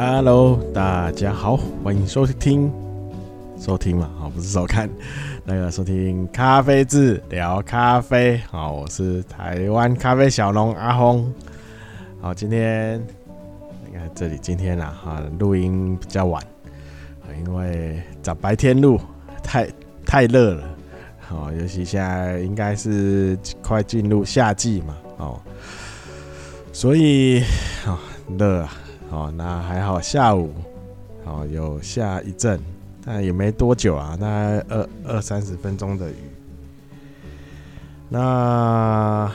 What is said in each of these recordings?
Hello，大家好，欢迎收听，收听嘛，好，不是收看，那个收听咖啡志聊咖啡，好，我是台湾咖啡小龙阿峰，好，今天你看这里，今天啊，哈，录音比较晚，因为早白天录太太热了，好，尤其现在应该是快进入夏季嘛，哦，所以啊，热啊。哦，那还好，下午哦有下一阵，但也没多久啊，大概二二三十分钟的雨。那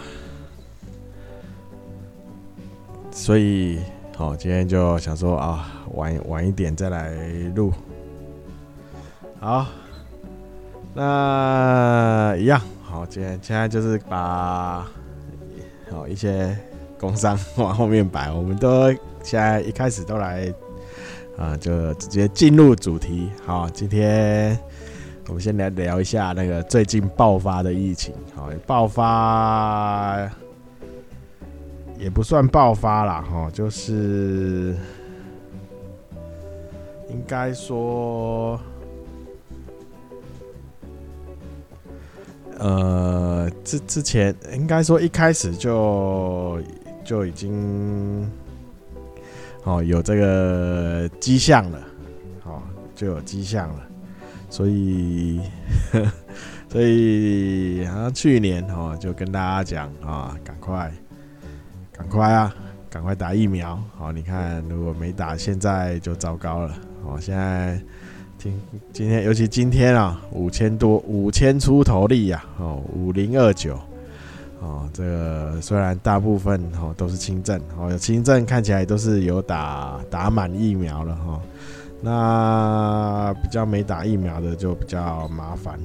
所以，好，今天就想说啊，晚晚一点再来录。好，那一样，好，今天现在就是把好一些工商往后面摆，我们都。现在一开始都来，啊，就直接进入主题。好，今天我们先来聊一下那个最近爆发的疫情。好，爆发也不算爆发啦，哈，就是应该说，呃，之之前应该说一开始就就已经。哦，有这个迹象了，哦，就有迹象了，所以，呵 所以好像去年哦，就跟大家讲啊，赶快，赶快啊，赶快打疫苗。好，你看如果没打，现在就糟糕了。哦，现在今今天，尤其今天啊，五千多，五千出头例呀，哦，五零二九。哦，这个虽然大部分哦都是轻症，哦有轻症看起来都是有打打满疫苗了哈，那比较没打疫苗的就比较麻烦。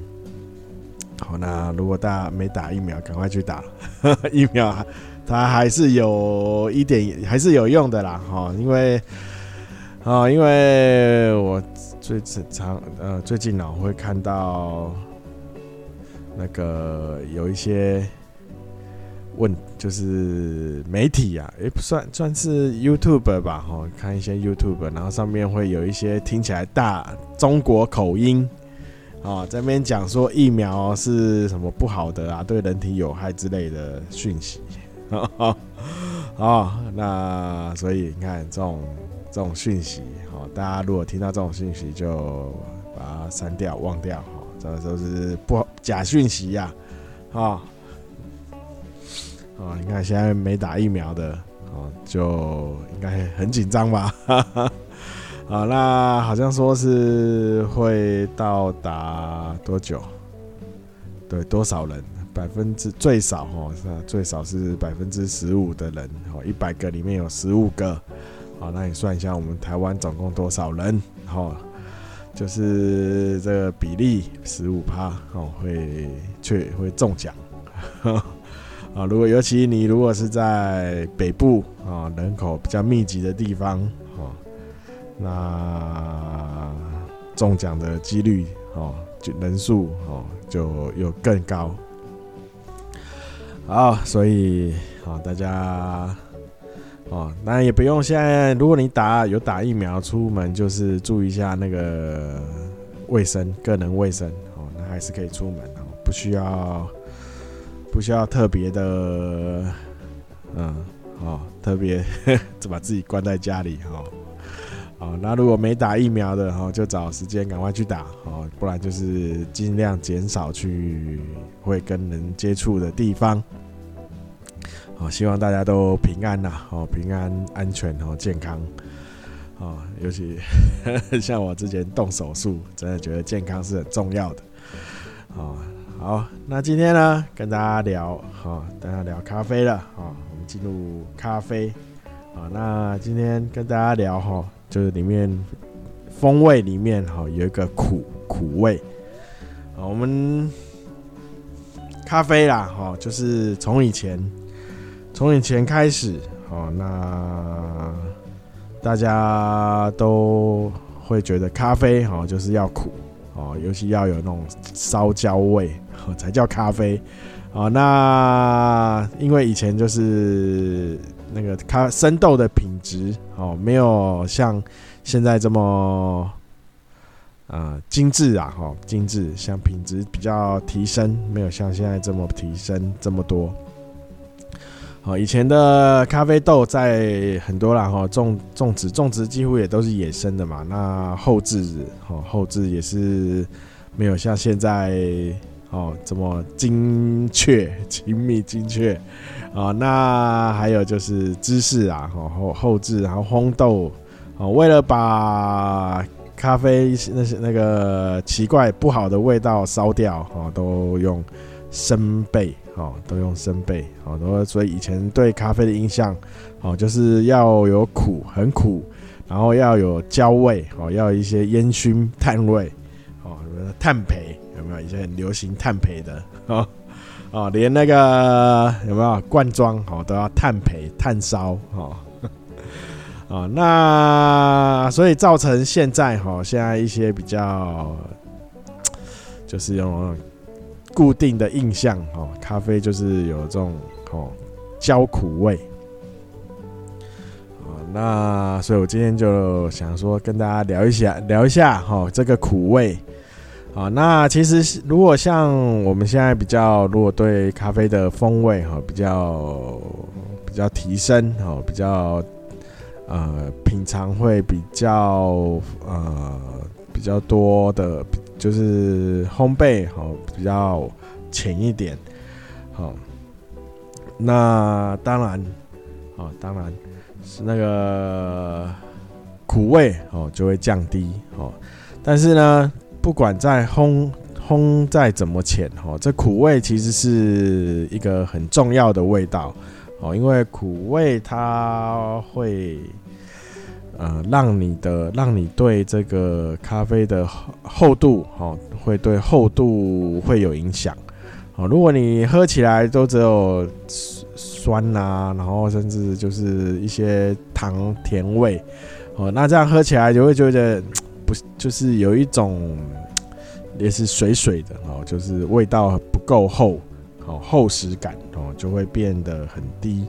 好，那如果大家没打疫苗，赶快去打呵呵 疫苗，它还是有一点还是有用的啦哈，因为啊，因为我最常呃最近呢会看到那个有一些。问就是媒体呀、啊，也、不算算是 YouTube 吧，哈，看一些 YouTube，然后上面会有一些听起来大中国口音，啊，在边讲说疫苗是什么不好的啊，对人体有害之类的讯息，啊，那所以你看这种这种讯息，哈，大家如果听到这种讯息，就把它删掉、忘掉，哈，这都是不假讯息呀，啊。哦，你看现在没打疫苗的哦，就应该很紧张吧？好，那好像说是会到达多久？对，多少人？百分之最少哦，是最少是百分之十五的人哦，一百个里面有十五个。好，那你算一下，我们台湾总共多少人？哦，就是这个比例十五趴哦，会却会中奖。啊，如果尤其你如果是在北部啊，人口比较密集的地方啊，那中奖的几率哦，就人数哦就有更高。好，所以啊，大家哦，当然也不用现在，如果你打有打疫苗，出门就是注意一下那个卫生，个人卫生哦，那还是可以出门哦，不需要。不需要特别的，嗯，哦，特别就 把自己关在家里，哈，哦，那如果没打疫苗的，哈，就找时间赶快去打，哦，不然就是尽量减少去会跟人接触的地方，好，希望大家都平安呐，哦，平安、安全、哦，健康，哦，尤其 像我之前动手术，真的觉得健康是很重要的，哦。好，那今天呢，跟大家聊，好，大家聊咖啡了，好，我们进入咖啡，好，那今天跟大家聊哈，就是里面风味里面哈有一个苦苦味，我们咖啡啦，哈，就是从以前从以前开始，好，那大家都会觉得咖啡哈就是要苦。哦，尤其要有那种烧焦味，才叫咖啡。哦，那因为以前就是那个咖生豆的品质哦，没有像现在这么呃精致啊，哈，精致，像品质比较提升，没有像现在这么提升这么多。好，以前的咖啡豆在很多啦，哈，种种植种植几乎也都是野生的嘛，那后制，哦，后制也是没有像现在。哦，这么精确、精密、精确啊！那还有就是芝士啊，后后置，然后烘豆哦，为了把咖啡那些那个奇怪不好的味道烧掉，哦，都用生焙，哦，都用生焙，哦，都所以以前对咖啡的印象，哦，就是要有苦，很苦，然后要有焦味，哦，要一些烟熏炭味，哦，炭焙。有没有一些很流行炭焙的哦哦，连那个有没有罐装哦都要炭焙炭烧哦哦，那所以造成现在哈，现在一些比较就是用固定的印象哦，咖啡就是有这种哦焦苦味哦，那所以我今天就想说跟大家聊一下聊一下哈这个苦味。啊，那其实如果像我们现在比较，如果对咖啡的风味哈比较比较提升哦，比较呃品尝会比较呃比较多的，就是烘焙哈比较浅一点，好，那当然啊，当然是那个苦味哦就会降低哦，但是呢。不管再烘烘再怎么浅哈，这苦味其实是一个很重要的味道哦，因为苦味它会呃让你的让你对这个咖啡的厚度哦，会对厚度会有影响哦。如果你喝起来都只有酸啊，然后甚至就是一些糖甜味哦，那这样喝起来就会觉得。不就是有一种也是水水的哦，就是味道不够厚哦，厚实感哦就会变得很低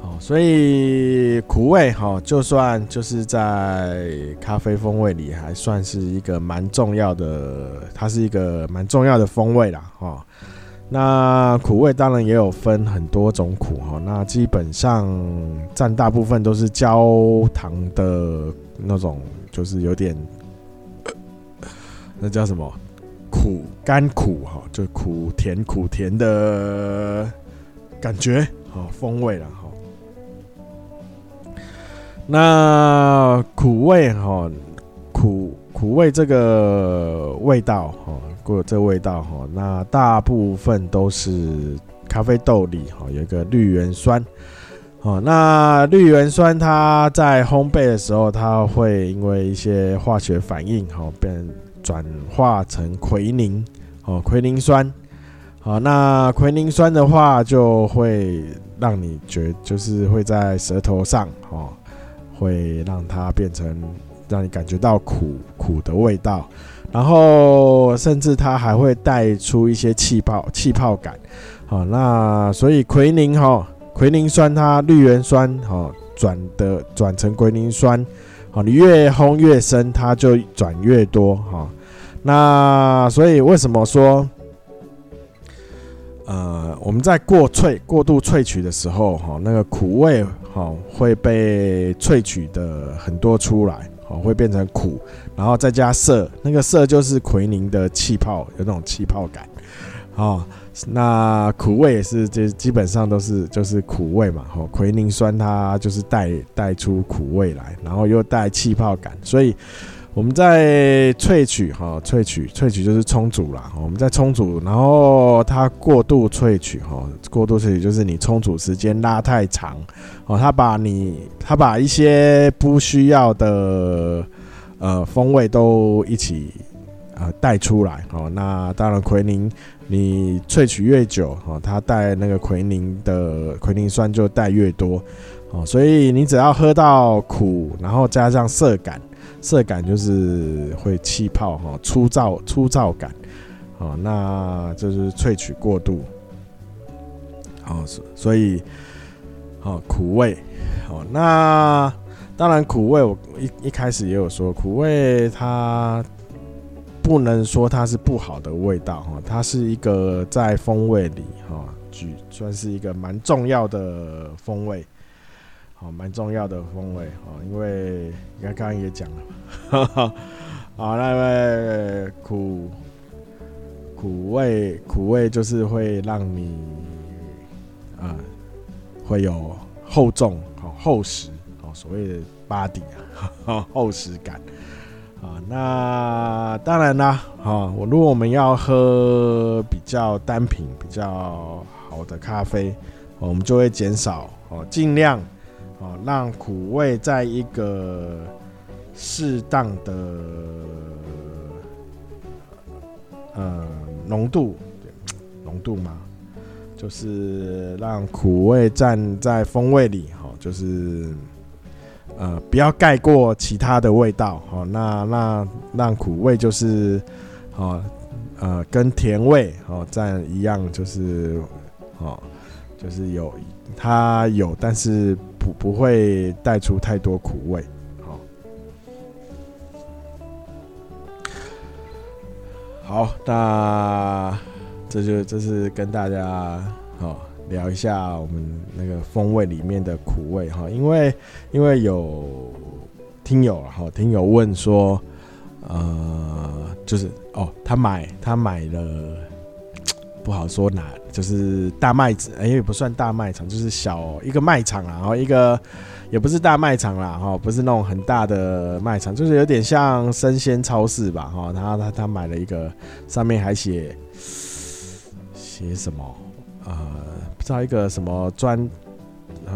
哦，所以苦味哈，就算就是在咖啡风味里还算是一个蛮重要的，它是一个蛮重要的风味啦哈。那苦味当然也有分很多种苦哈，那基本上占大部分都是焦糖的。那种就是有点，那叫什么苦甘苦哈，就苦甜苦甜的感觉哈，风味了哈。那苦味哈，苦味这个味道哈，过这个味道哈，那大部分都是咖啡豆里哈有一个绿原酸。哦，那绿原酸它在烘焙的时候，它会因为一些化学反应，哦，变转化成奎宁，哦，奎宁酸，好，那奎宁酸的话，就会让你觉，就是会在舌头上，哦，会让它变成让你感觉到苦苦的味道，然后甚至它还会带出一些气泡气泡感，好，那所以奎宁，哈。奎宁酸，它绿原酸，哈，转的转成奎宁酸，好，你越烘越深，它就转越多，哈。那所以为什么说，呃，我们在过萃、过度萃取的时候，哈，那个苦味，哈，会被萃取的很多出来，哦，会变成苦，然后再加涩，那个涩就是奎宁的气泡，有那种气泡感，哦。那苦味也是，就基本上都是就是苦味嘛，哦，奎宁酸它就是带带出苦味来，然后又带气泡感，所以我们在萃取哈，萃取萃取就是冲煮啦，我们在冲煮，然后它过度萃取哈，过度萃取就是你冲煮时间拉太长，哦，它把你它把一些不需要的呃风味都一起呃带出来，哦，那当然奎宁。你萃取越久，哦，它带那个奎宁的奎宁酸就带越多，哦，所以你只要喝到苦，然后加上涩感，涩感就是会气泡，哈，粗糙粗糙感，哦，那就是萃取过度。哦，所以，哦，苦味，哦，那当然苦味，我一一开始也有说，苦味它不能说它是不好的味道，哈，它是一个在风味里，哈，举算是一个蛮重要的风味，好，蛮重要的风味，哈，因为你看刚刚也讲了，哈哈，好，那位苦苦味，苦味就是会让你。啊、会有厚重、好厚实、哦，所谓的 body 啊，厚实感啊。那当然啦，啊，我如果我们要喝比较单品、比较好的咖啡，我们就会减少哦，尽量哦，让苦味在一个适当的呃浓度，浓度吗？就是让苦味站在风味里，哈，就是呃，不要盖过其他的味道，哈。那那让苦味就是，哦，呃，跟甜味哦站一样，就是哦，就是有它有，但是不会带出太多苦味，好。好，那。这就这是跟大家好聊一下我们那个风味里面的苦味哈，因为因为有听友哈，听友问说，呃，就是哦，他买他买了不好说哪，就是大卖子，哎，也不算大卖场，就是小一个卖场啦，然后一个也不是大卖场啦，哈，不是那种很大的卖场，就是有点像生鲜超市吧，哈，他他他买了一个，上面还写。写什么？呃，不知道一个什么专，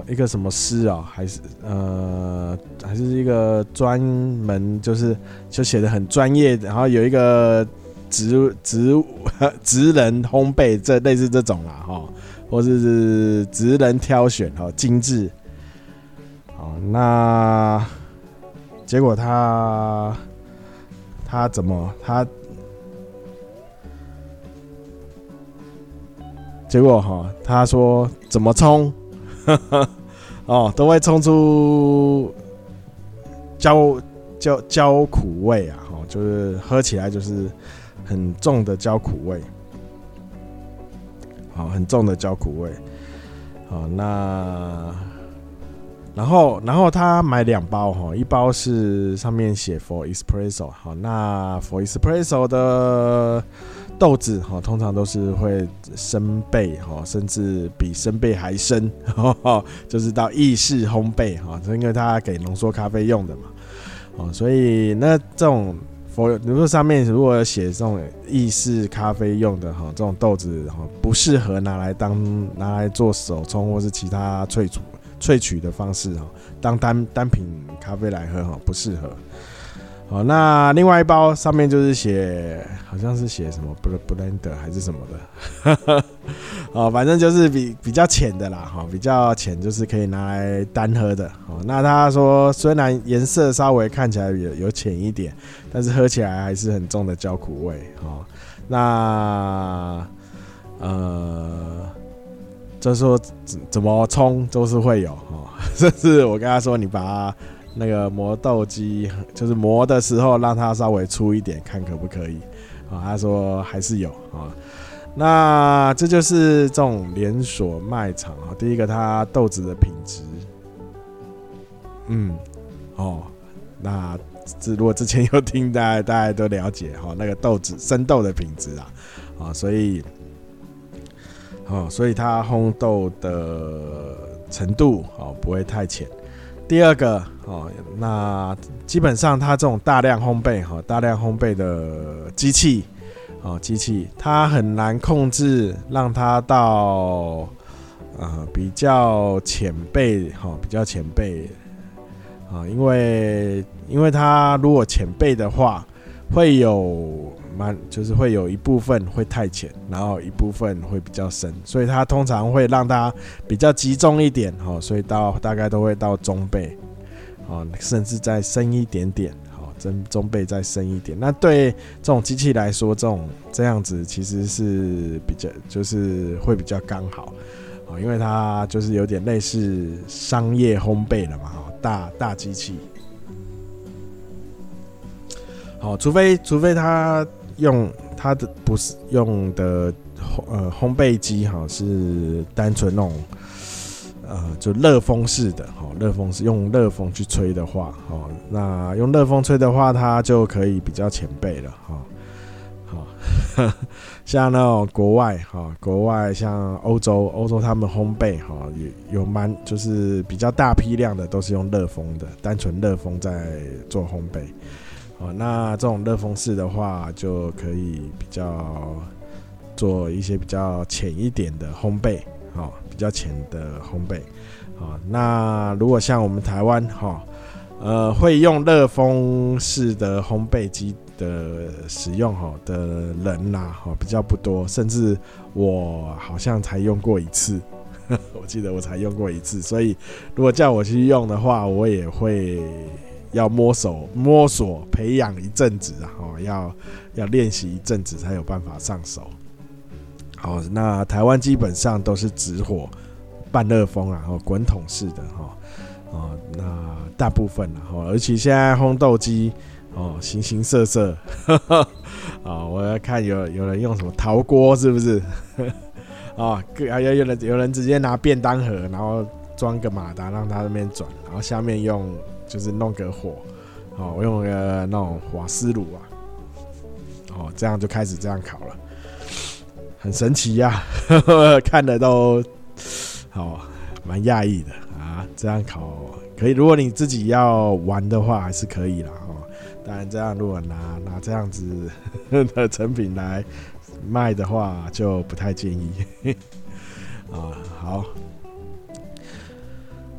一个什么师啊，还是呃，还是一个专门就是就写的很专业，然后有一个职职职人烘焙，这类似这种啦，哈，或者是职人挑选，哈，精致。好，那结果他他怎么他？结果哈，他说怎么冲，哦，都会冲出焦焦焦苦味啊，哈，就是喝起来就是很重的焦苦味，好，很重的焦苦味，好，那然后然后他买两包哈，一包是上面写 For Espresso，好，那 For Espresso 的。豆子哈，通常都是会生焙哈，甚至比生焙还深，就是到意式烘焙哈，因为它给浓缩咖啡用的嘛，哦，所以那这种，比如说上面如果写这种意式咖啡用的哈，这种豆子哈，不适合拿来当拿来做手冲或是其他萃取萃取的方式哈，当单单品咖啡来喝哈，不适合。哦，那另外一包上面就是写，好像是写什么 blender 还是什么的，哦，反正就是比比较浅的啦，哈，比较浅就是可以拿来单喝的。哦，那他说虽然颜色稍微看起来有有浅一点，但是喝起来还是很重的焦苦味。哦，那呃，就是说怎怎么冲都是会有，哦，这是我跟他说你把它。那个磨豆机就是磨的时候，让它稍微粗一点，看可不可以啊？他说还是有啊。那这就是这种连锁卖场啊。第一个，它豆子的品质，嗯，哦，那这如果之前有听，大家大家都了解哈，那个豆子生豆的品质啊，啊，所以，哦，所以它烘豆的程度哦不会太浅。第二个哦，那基本上它这种大量烘焙哈，大量烘焙的机器哦，机器它很难控制，让它到呃比较浅焙哈，比较浅焙啊，因为因为它如果浅焙的话，会有。蛮就是会有一部分会太浅，然后一部分会比较深，所以它通常会让它比较集中一点，哦，所以到大概都会到中背，哦，甚至再深一点点，好，中中背再深一点。那对这种机器来说，这种这样子其实是比较就是会比较刚好，哦，因为它就是有点类似商业烘焙了嘛，哈，大大机器。好，除非除非他用他的不是用的烘呃烘焙机哈，是单纯那种呃就热风式的哈，热风是用热风去吹的话，哦，那用热风吹的话，它就可以比较前辈了哈。好，像那种国外哈，国外像欧洲，欧洲他们烘焙哈，有有蛮就是比较大批量的都是用热风的，单纯热风在做烘焙。哦，那这种热风式的话，就可以比较做一些比较浅一点的烘焙，哦，比较浅的烘焙，哦，那如果像我们台湾，哈，呃，会用热风式的烘焙机的使用，哈的人呐，哈，比较不多，甚至我好像才用过一次，我记得我才用过一次，所以如果叫我去用的话，我也会。要摸索摸索培养一阵子啊，哦，要要练习一阵子才有办法上手。好，那台湾基本上都是直火半热风啊，哦，滚筒式的哈，哦，那大部分啊，哦，而且现在烘豆机哦，形形色色，啊，我要看有有人用什么陶锅是不是？啊，还有有人有人直接拿便当盒，然后装个马达让它那边转，然后下面用。就是弄个火，哦，我用个那种瓦斯炉啊，哦，这样就开始这样烤了，很神奇呀，看的都好蛮讶异的啊。这样烤可以，如果你自己要玩的话，还是可以啦。哦。当然，这样如果拿拿这样子 的成品来卖的话，就不太建议啊。好，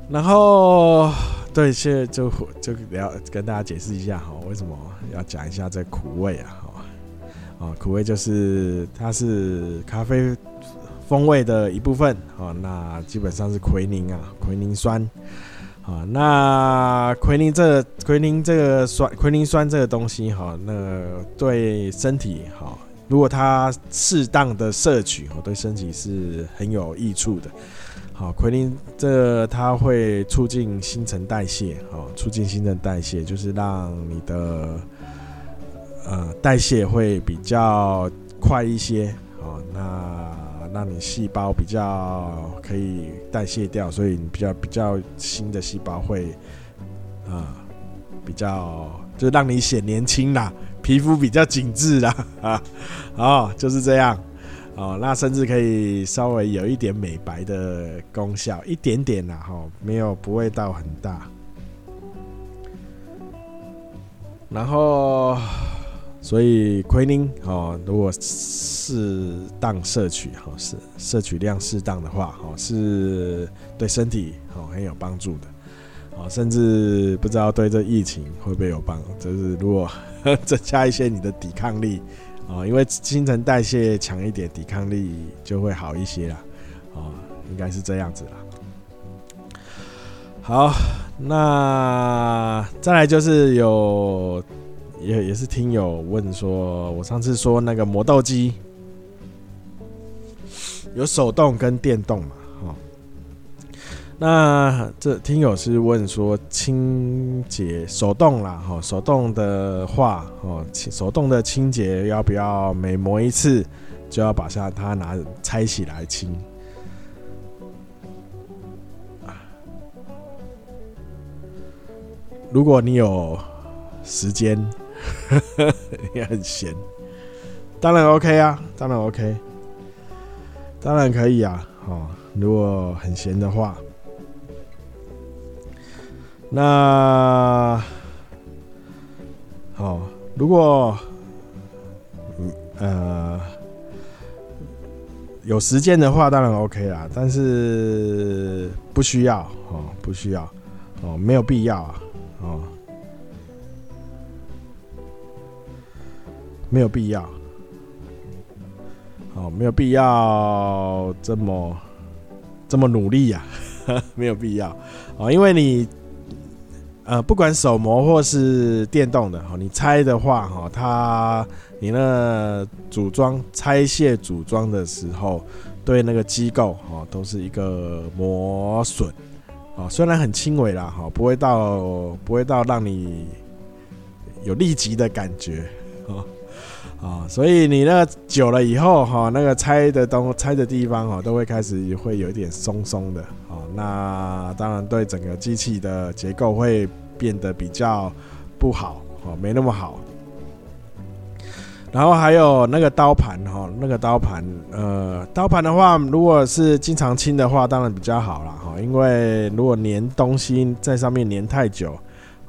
然后。对，现在就就聊跟大家解释一下哈，为什么要讲一下这苦味啊？哈，啊，苦味就是它是咖啡风味的一部分啊。那基本上是奎宁啊，奎宁酸啊。那奎宁这奎宁这个酸，奎宁酸这个东西哈，那对身体哈，如果它适当的摄取，对身体是很有益处的。好，奎宁这它会促进新陈代谢，好，促进新陈代谢就是让你的呃代谢会比较快一些，好，那让你细胞比较可以代谢掉，所以你比较比较新的细胞会啊、比较就让你显年轻啦，皮肤比较紧致啦，啊，好，就是这样。哦，那甚至可以稍微有一点美白的功效，一点点啦，哈，没有不会到很大。然后，所以奎宁哦，如果适当摄取，哈，是摄取量适当的话，哈，是对身体哦很有帮助的。哦，甚至不知道对这疫情会不会有帮，就是如果 增加一些你的抵抗力。哦，因为新陈代谢强一点，抵抗力就会好一些啦。哦，应该是这样子啦。好，那再来就是有也也是听友问说，我上次说那个磨豆机有手动跟电动嘛？那这听友是问说清洁手动啦，哈，手动的话，哦，手动的清洁要不要每磨一次就要把下它拿拆起来清？如果你有时间，也很闲，当然 OK 啊，当然 OK，当然可以啊，哦，如果很闲的话。那好，如果呃有时间的话，当然 OK 啦，但是不需要哦，不需要哦，没有必要啊，哦，没有必要，哦，没有必要这么这么努力呀，没有必要哦，因为你。呃，不管手磨或是电动的哈，你拆的话哈，它你那组装拆卸组装的时候，对那个机构哈都是一个磨损啊，虽然很轻微啦哈，不会到不会到让你有立即的感觉哦啊，所以你那个久了以后哈，那个拆的东拆的地方哈，都会开始会有一点松松的哦，那当然对整个机器的结构会变得比较不好哦，没那么好。然后还有那个刀盘哈，那个刀盘，呃，刀盘的话，如果是经常清的话，当然比较好了哈。因为如果粘东西在上面粘太久，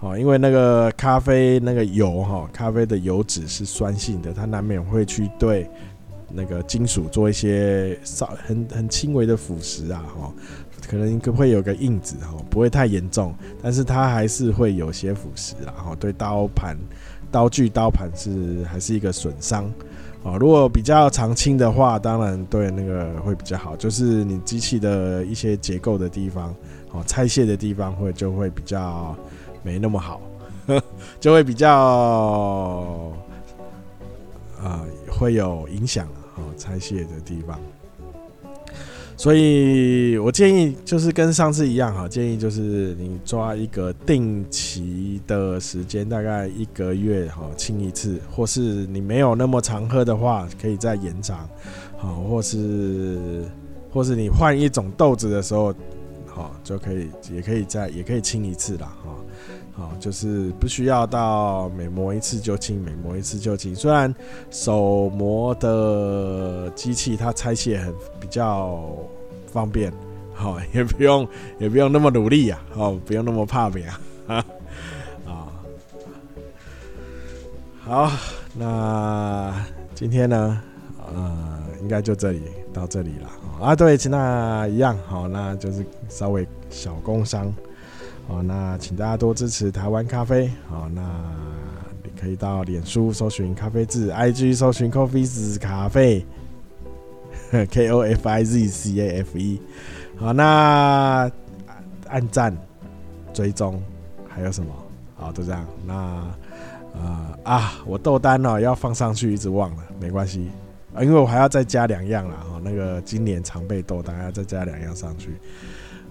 哦，因为那个咖啡那个油哈，咖啡的油脂是酸性的，它难免会去对那个金属做一些少很很轻微的腐蚀啊，哈，可能会有个印子哈，不会太严重，但是它还是会有些腐蚀，然后对刀盘。刀具、刀盘是还是一个损伤啊。如果比较常清的话，当然对那个会比较好。就是你机器的一些结构的地方，哦，拆卸的地方会就会比较没那么好，就会比较啊会有影响哦，拆卸的地方。所以我建议就是跟上次一样哈，建议就是你抓一个定期的时间，大概一个月哈清一次，或是你没有那么常喝的话，可以再延长，好，或是或是你换一种豆子的时候，好就可以也可以再也可以清一次啦。哈，好，就是不需要到每磨一次就清，每磨一次就清。虽然手磨的机器它拆卸很比较。方便，好，也不用，也不用那么努力呀，哦，不用那么怕别啊，啊，好，那今天呢，呃，应该就这里到这里了啊。对，那一样，好，那就是稍微小工伤，哦，那请大家多支持台湾咖啡，好，那你可以到脸书搜寻咖啡志，IG 搜寻 Coffees 咖啡。K O F I Z C A F E，好，那按赞、追踪还有什么？好，就这样。那呃啊，我豆单哦要放上去，一直忘了，没关系啊，因为我还要再加两样啦。哈，那个今年常备豆单还要再加两样上去，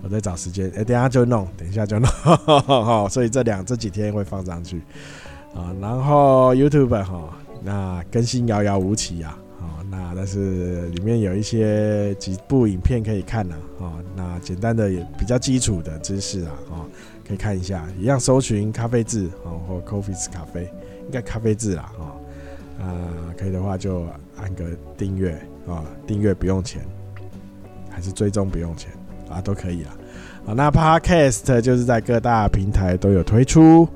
我再找时间，哎、等下就弄，等一下就弄，好，所以这两这几天会放上去。啊。然后 YouTube 哈，那更新遥遥无期啊。那但是里面有一些几部影片可以看呢，啊，那简单的也比较基础的知识啊，啊，可以看一下，一样搜寻咖啡字哦，或 Coffees 咖啡，应该咖啡字啦，啊，可以的话就按个订阅啊，订阅不用钱，还是追踪不用钱。啊，都可以啦，啊，那 Podcast 就是在各大平台都有推出，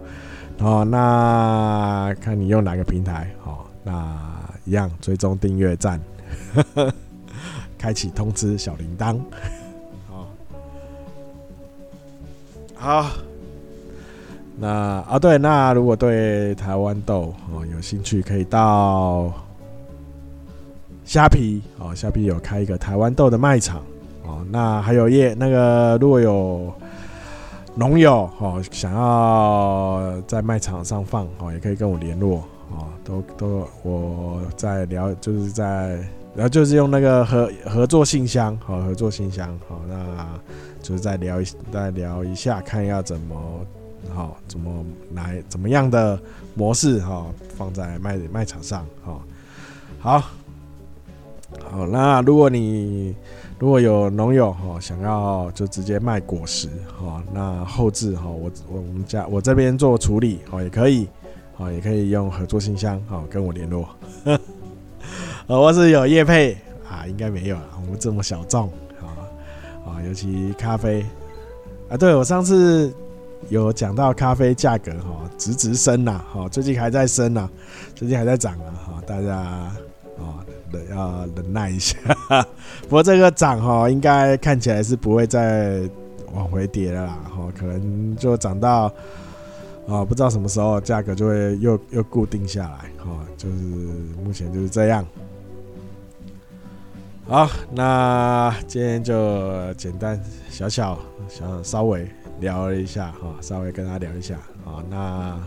哦，那看你用哪个平台，哦，那。一样追踪订阅赞，开启通知小铃铛。好，好，那啊对，那如果对台湾豆哦有兴趣，可以到虾皮哦，虾皮有开一个台湾豆的卖场哦。那还有业那个如果有农友哦想要在卖场上放哦，也可以跟我联络。哦，都都我在聊，就是在，然后就是用那个合合作信箱，好，合作信箱，好，那就是再聊一再聊一下，看要怎么好，怎么来怎么样的模式哈，放在卖卖场上，好，好，好，那如果你如果有农友哈想要就直接卖果实哈，那后置哈，我我们家我这边做处理哦也可以。哦，也可以用合作信箱，哦跟我联络。呃，我是有叶配啊，应该没有啊，我们这么小众啊啊，尤其咖啡啊，对我上次有讲到咖啡价格哈，直直升呐，哈，最近还在升呐，最近还在涨啊，哈，大家啊忍要忍耐一下。不过这个涨哈，应该看起来是不会再往回跌了啦，哈，可能就涨到。啊，不知道什么时候价格就会又又固定下来，哈，就是目前就是这样。好，那今天就简单小小想稍微聊了一下，哈，稍微跟他聊一下，啊，那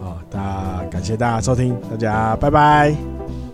好，大家感谢大家收听，大家拜拜。